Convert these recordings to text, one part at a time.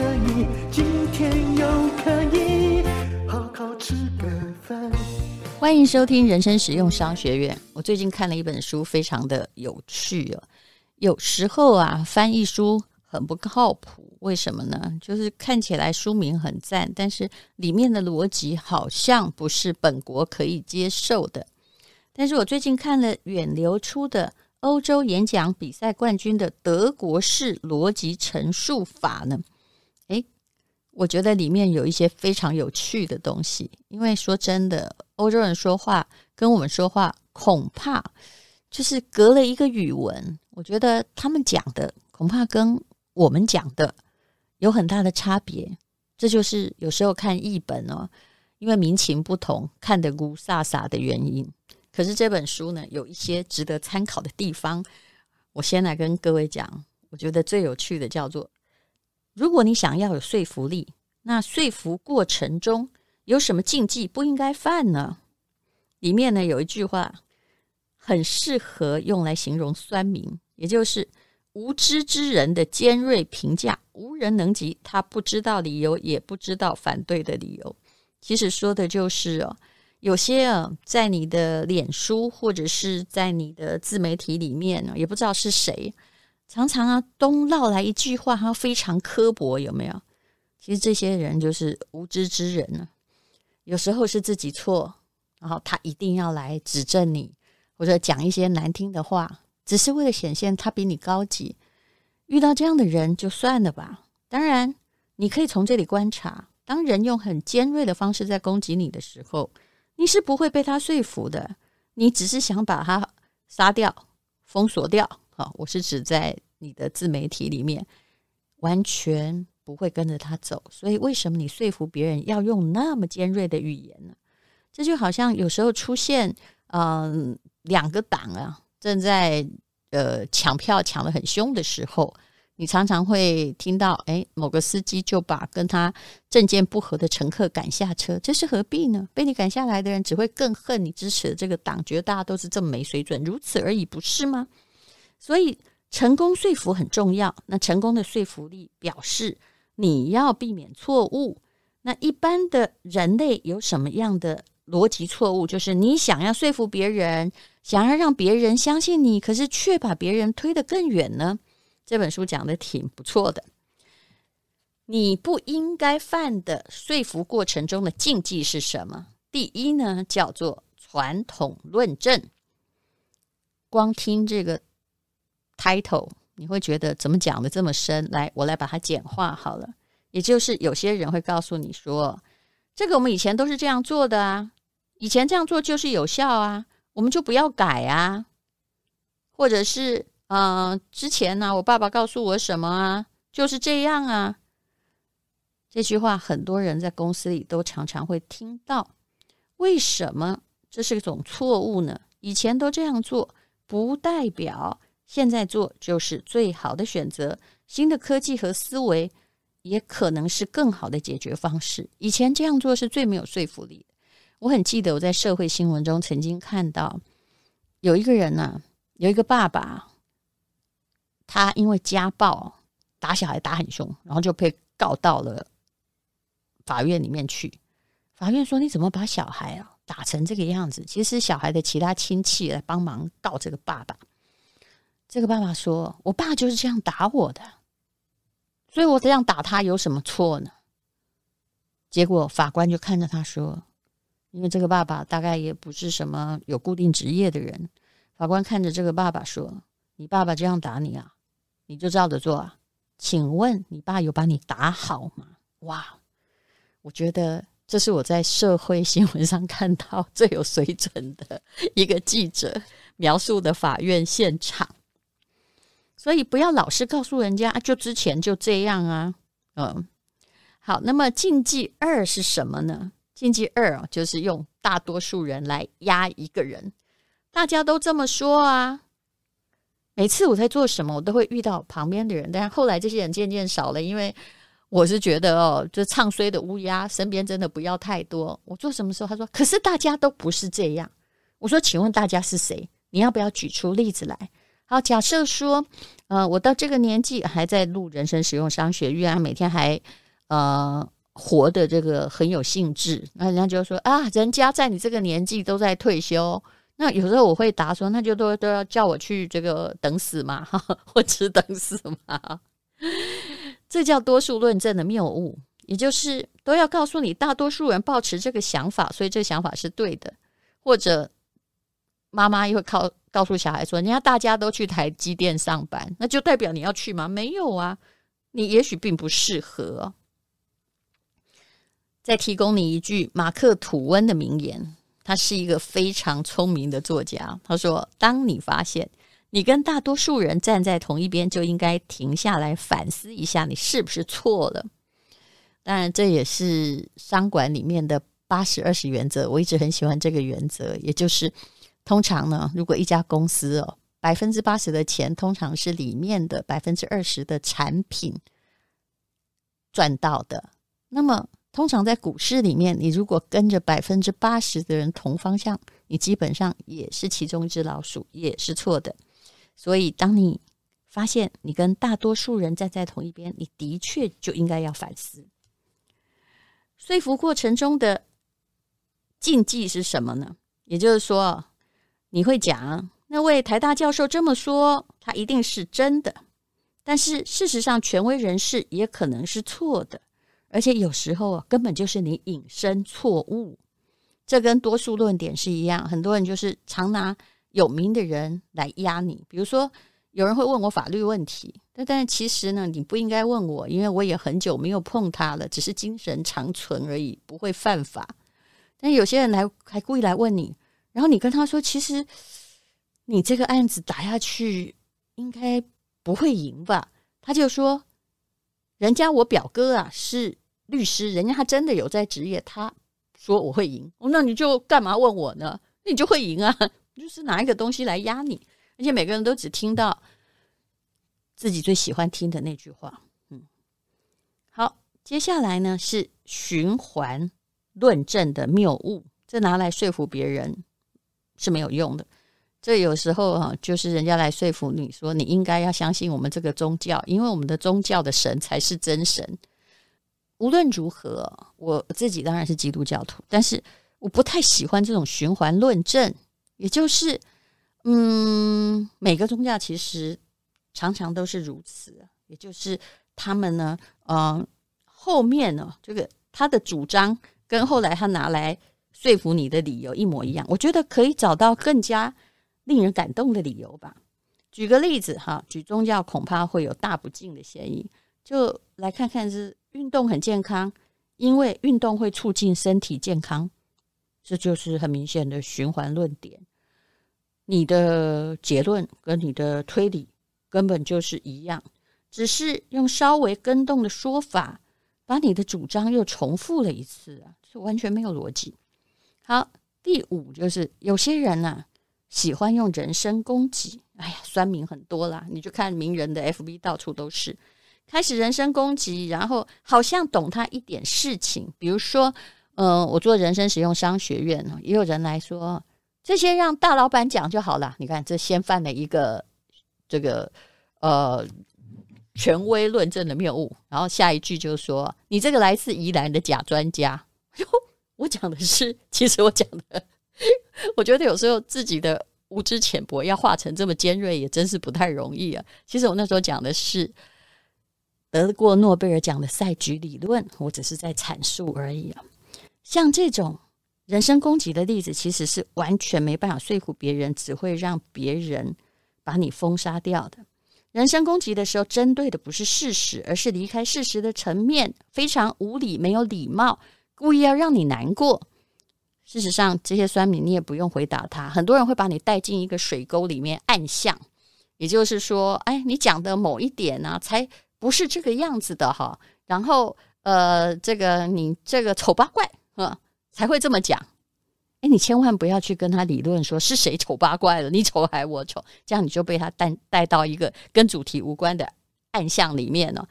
可以，今天又可以好好吃个饭。欢迎收听人生实用商学院。我最近看了一本书，非常的有趣哦。有时候啊，翻译书很不靠谱。为什么呢？就是看起来书名很赞，但是里面的逻辑好像不是本国可以接受的。但是我最近看了远流出的欧洲演讲比赛冠军的德国式逻辑陈述法呢，我觉得里面有一些非常有趣的东西。因为说真的，欧洲人说话跟我们说话恐怕就是隔了一个语文。我觉得他们讲的恐怕跟我们讲的。有很大的差别，这就是有时候看译本哦，因为民情不同，看得雾煞煞的原因。可是这本书呢，有一些值得参考的地方。我先来跟各位讲，我觉得最有趣的叫做：如果你想要有说服力，那说服过程中有什么禁忌不应该犯呢？里面呢有一句话，很适合用来形容酸民，也就是。无知之人的尖锐评价，无人能及。他不知道理由，也不知道反对的理由。其实说的就是哦，有些啊，在你的脸书或者是在你的自媒体里面呢，也不知道是谁，常常啊东绕来一句话，他非常刻薄，有没有？其实这些人就是无知之人呢。有时候是自己错，然后他一定要来指正你，或者讲一些难听的话。只是为了显现他比你高级，遇到这样的人就算了吧。当然，你可以从这里观察，当人用很尖锐的方式在攻击你的时候，你是不会被他说服的。你只是想把他杀掉、封锁掉。好，我是指在你的自媒体里面，完全不会跟着他走。所以，为什么你说服别人要用那么尖锐的语言呢？这就好像有时候出现，嗯、两个党啊。正在呃抢票抢得很凶的时候，你常常会听到，哎，某个司机就把跟他政见不合的乘客赶下车，这是何必呢？被你赶下来的人只会更恨你支持的这个党，觉得大家都是这么没水准，如此而已，不是吗？所以成功说服很重要。那成功的说服力表示你要避免错误。那一般的人类有什么样的逻辑错误，就是你想要说服别人，想要让别人相信你，可是却把别人推得更远呢？这本书讲的挺不错的。你不应该犯的说服过程中的禁忌是什么？第一呢，叫做传统论证。光听这个 title，你会觉得怎么讲的这么深？来，我来把它简化好了。也就是有些人会告诉你说，这个我们以前都是这样做的啊，以前这样做就是有效啊，我们就不要改啊。或者是，嗯、之前呢，我爸爸告诉我什么啊，就是这样啊。这句话很多人在公司里都常常会听到。为什么这是一种错误呢？以前都这样做，不代表现在做就是最好的选择。新的科技和思维也可能是更好的解决方式。以前这样做是最没有说服力的。我很记得我在社会新闻中曾经看到有一个人呢、有一个爸爸，他因为家暴打小孩打很凶，然后就被告到了。法院里面去，法院说：“你怎么把小孩啊打成这个样子？”其实小孩的其他亲戚来帮忙告这个爸爸。这个爸爸说：“我爸就是这样打我的，所以我这样打他有什么错呢？”结果法官就看着他说：“因为这个爸爸大概也不是什么有固定职业的人。”法官看着这个爸爸说：“你爸爸这样打你啊，你就照着做啊？请问你爸有把你打好吗？”哇！我觉得这是我在社会新闻上看到最有水准的一个记者描述的法院现场，所以不要老是告诉人家就之前就这样啊，嗯，好，那么禁忌二是什么呢？禁忌二就是用大多数人来压一个人，大家都这么说啊。每次我在做什么，我都会遇到旁边的人，但是后来这些人渐渐少了，因为。我是觉得哦，就唱衰的乌鸦身边真的不要太多。我做什么时候，他说，可是大家都不是这样。我说，请问大家是谁？你要不要举出例子来？好，假设说，呃，我到这个年纪还在录人生实用商学院啊，每天还呃活得这个很有兴致。那人家就说啊，人家在你这个年纪都在退休。那有时候我会答说，那就都都要叫我去这个等死嘛，或者等死嘛。这叫多数论证的谬误，也就是都要告诉你，大多数人抱持这个想法，所以这个想法是对的。或者妈妈又靠告诉小孩说：“人家大家都去台积电上班，那就代表你要去吗？”没有啊，你也许并不适合。再提供你一句马克·吐温的名言，他是一个非常聪明的作家。他说：“当你发现。”你跟大多数人站在同一边，就应该停下来反思一下，你是不是错了？当然，这也是商管里面的八十二十原则。我一直很喜欢这个原则，也就是通常呢，如果一家公司哦，百分之八十的钱通常是里面的百分之二十的产品赚到的。那么，通常在股市里面，你如果跟着百分之八十的人同方向，你基本上也是其中一只老鼠，也是错的。所以，当你发现你跟大多数人站在同一边，你的确就应该要反思。说服过程中的禁忌是什么呢？也就是说，你会讲那位台大教授这么说，他一定是真的。但是事实上，权威人士也可能是错的，而且有时候啊，根本就是你引申错误。这跟多数论点是一样，很多人就是常拿。有名的人来压你，比如说有人会问我法律问题，但但其实呢，你不应该问我，因为我也很久没有碰他了，只是精神长存而已，不会犯法。但有些人来还故意来问你，然后你跟他说，其实你这个案子打下去应该不会赢吧？他就说，人家我表哥啊是律师，人家他真的有在职业，他说我会赢，那你就干嘛问我呢？你就会赢啊。就是拿一个东西来压你，而且每个人都只听到自己最喜欢听的那句话。嗯，好，接下来呢是循环论证的谬误，这拿来说服别人是没有用的。这有时候啊，就是人家来说服你说你应该要相信我们这个宗教，因为我们的宗教的神才是真神。无论如何，我自己当然是基督教徒，但是我不太喜欢这种循环论证，也就是，嗯，每个宗教其实常常都是如此，也就是他们呢，嗯，后面呢，这个他的主张跟后来他拿来说服你的理由一模一样。我觉得可以找到更加令人感动的理由吧。举个例子哈，举宗教恐怕会有大不敬的嫌疑，就来看看是运动很健康，因为运动会促进身体健康，这就是很明显的循环论点。你的结论跟你的推理根本就是一样，只是用稍微更动的说法，把你的主张又重复了一次啊，这完全没有逻辑。好，第五就是有些人啊。喜欢用人身攻击，哎呀，酸民很多啦。你就看名人的 FB，到处都是，开始人身攻击，然后好像懂他一点事情。比如说，嗯、我做人生使用商学院，也有人来说，这些让大老板讲就好了。你看，这先犯了一个这个呃权威论证的谬误，然后下一句就说你这个来自宜兰的假专家。我讲的是，其实我讲的。我觉得有时候自己的无知浅薄要化成这么尖锐，也真是不太容易啊。其实我那时候讲的是得过诺贝尔奖的赛局理论，我只是在阐述而已啊。像这种人身攻击的例子，其实是完全没办法说服别人，只会让别人把你封杀掉的。人身攻击的时候，针对的不是事实，而是离开事实的层面，非常无理、没有礼貌，故意要让你难过。事实上，这些酸民你也不用回答他。很多人会把你带进一个水沟里面暗巷，也就是说，哎，你讲的某一点呢、才不是这个样子的哈。然后，呃，这个你这个丑八怪，嗯，才会这么讲。哎，你千万不要去跟他理论说是谁丑八怪了，你丑还我丑，这样你就被他带带到一个跟主题无关的暗巷里面了，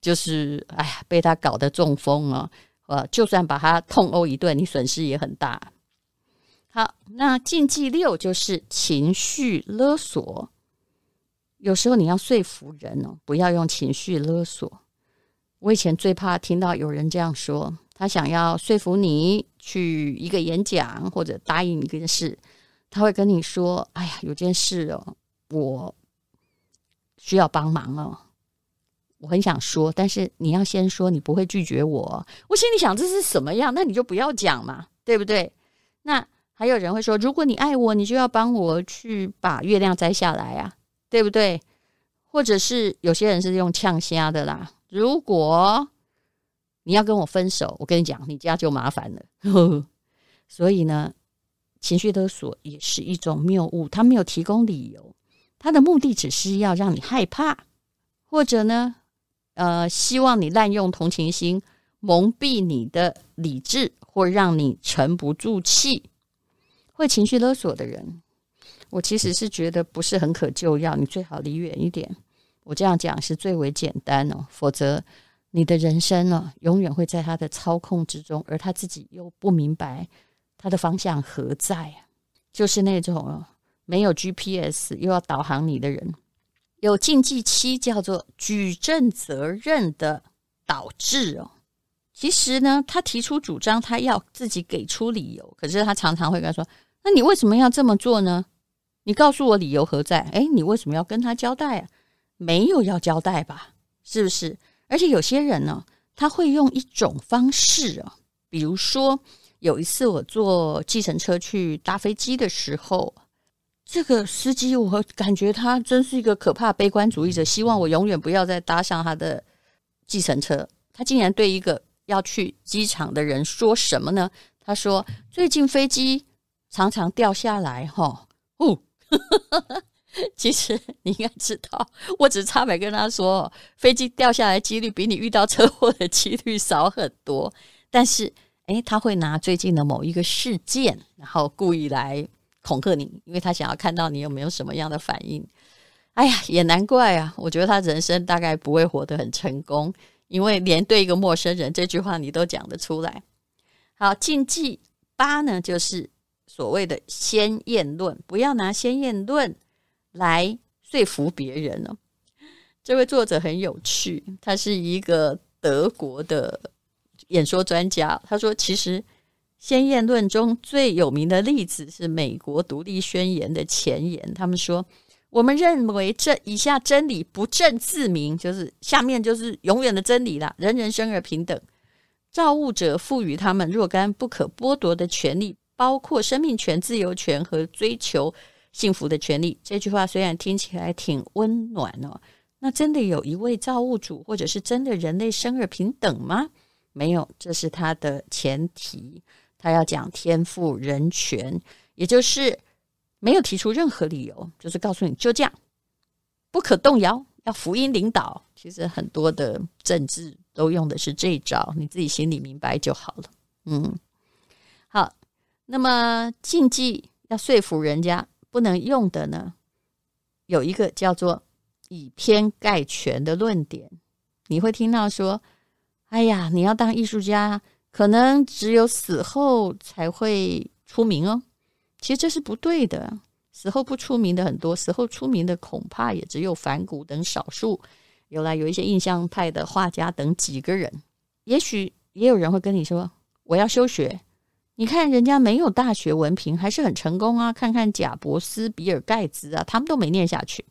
就是哎呀，被他搞得中风了。呃，就算把他痛殴一顿，你损失也很大。好，那禁忌六就是情绪勒索。有时候你要说服人哦，不要用情绪勒索。我以前最怕听到有人这样说，他想要说服你去一个演讲或者答应一件事，他会跟你说：“哎呀，有件事哦，我需要帮忙哦。”我很想说，但是你要先说，你不会拒绝我。我心里想，这是什么样？那你就不要讲嘛，对不对？那还有人会说，如果你爱我，你就要帮我去把月亮摘下来啊，对不对？或者是有些人是用呛虾的啦。如果你要跟我分手，我跟你讲，你家就麻烦了。呵呵。所以呢，情绪勒索也是一种谬误，他没有提供理由，他的目的只是要让你害怕，或者呢，呃，希望你滥用同情心，蒙蔽你的理智，或让你沉不住气。会情绪勒索的人，我其实是觉得不是很可救药，你最好离远一点。我这样讲是最为简单哦，否则你的人生呢，永远会在他的操控之中，而他自己又不明白他的方向何在，就是那种没有 GPS 又要导航你的人。有禁忌七，叫做举证责任的导致哦。其实呢，他提出主张，他要自己给出理由，可是他常常会跟他说：“那你为什么要这么做呢？你告诉我理由何在？诶，你为什么要跟他交代啊？没有要交代吧？是不是？而且有些人呢，他会用一种方式啊，比如说有一次我坐计程车去搭飞机的时候。”这个司机，我感觉他真是一个可怕悲观主义者，希望我永远不要再搭上他的计程车。他竟然对一个要去机场的人说什么呢？他说：“最近飞机常常掉下来，哈，哦，其实你应该知道，我只差没跟他说，飞机掉下来几率比你遇到车祸的几率少很多。但是，诶，他会拿最近的某一个事件，然后故意来。”恐吓你，因为他想要看到你有没有什么样的反应。哎呀，也难怪啊！我觉得他人生大概不会活得很成功，因为连对一个陌生人这句话你都讲得出来。好，禁忌八呢，就是所谓的先验论，不要拿先验论来说服别人哦。这位作者很有趣，他是一个德国的演说专家。他说，其实。先验论中最有名的例子是美国独立宣言的前言。他们说：“我们认为这以下真理不证自明，就是下面就是永远的真理了。人人生而平等，造物者赋予他们若干不可剥夺的权利，包括生命权、自由权和追求幸福的权利。”这句话虽然听起来挺温暖哦，那真的有一位造物主，或者是真的人类生而平等吗？没有，这是他的前提。他要讲天赋人权，也就是没有提出任何理由，就是告诉你就这样，不可动摇，要福音领导。其实很多的政治都用的是这一招，你自己心里明白就好了。嗯，好，那么禁忌要说服人家不能用的呢，有一个叫做以偏概全的论点，你会听到说，哎呀，你要当艺术家。可能只有死后才会出名哦，其实这是不对的。死后不出名的很多，死后出名的恐怕也只有梵谷等少数，有来有一些印象派的画家等几个人。也许也有人会跟你说：“我要休学。”你看人家没有大学文凭还是很成功啊！看看贾伯斯、比尔盖茨啊，他们都没念下去。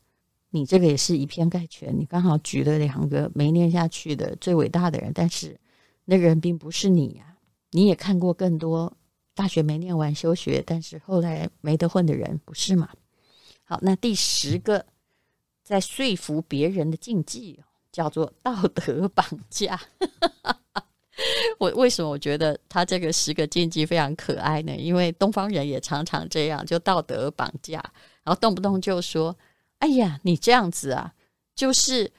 你这个也是以偏概全，你刚好举了两个没念下去的最伟大的人，但是。那个人并不是你呀，你也看过更多大学没念完休学，但是后来没得混的人，不是吗？好，那第十个在说服别人的禁忌叫做道德绑架。我为什么我觉得他这个十个禁忌非常可爱呢？因为东方人也常常这样，就道德绑架，然后动不动就说：“哎呀，你这样子啊，就是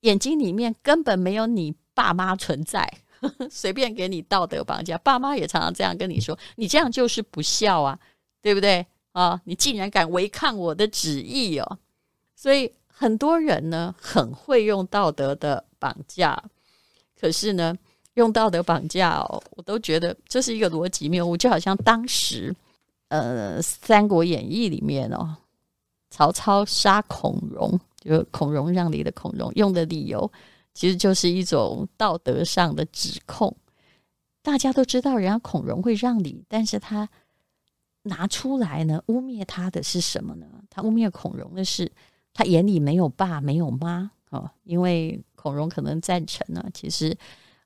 眼睛里面根本没有你爸妈存在。” 随便给你道德绑架，爸妈也常常这样跟你说，你这样就是不孝啊，对不对啊？你竟然敢违抗我的旨意哦！所以很多人呢很会用道德的绑架，可是呢用道德绑架哦，我都觉得这是一个逻辑谬误，就好像当时呃《三国演义》里面哦，曹操杀孔融，就孔融让梨的孔融用的理由。其实就是一种道德上的指控。大家都知道，人家孔融会让梨，但是他拿出来呢，污蔑他的是什么呢？他污蔑孔融的是他眼里没有爸，没有妈哦。因为孔融可能赞成呢，其实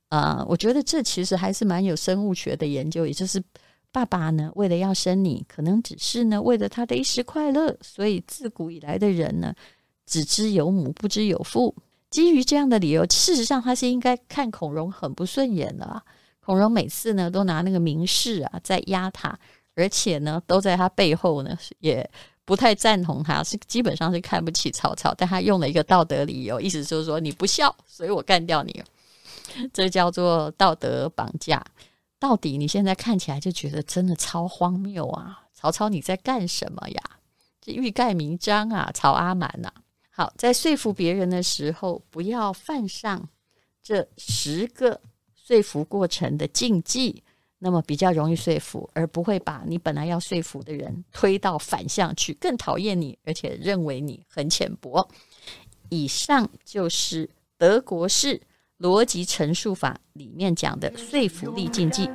啊、呃，我觉得这其实还是蛮有生物学的研究，也就是爸爸呢，为了要生你，可能只是呢，为了他的一时快乐，所以自古以来的人呢，只知有母，不知有父。基于这样的理由，事实上他是应该看孔融很不顺眼的啊。孔融每次呢都拿那个名士啊在压他，而且呢都在他背后呢也不太赞同他，是基本上是看不起曹操。但他用了一个道德理由，意思就是说你不孝，所以我干掉你。这叫做道德绑架。到底你现在看起来就觉得真的超荒谬啊！曹操你在干什么呀？这欲盖弥彰啊，曹阿瞒呐！好，在说服别人的时候，不要犯上这十个说服过程的禁忌，那么比较容易说服，而不会把你本来要说服的人推到反向去，更讨厌你，而且认为你很浅薄。以上就是德国式逻辑陈述法里面讲的说服力禁忌。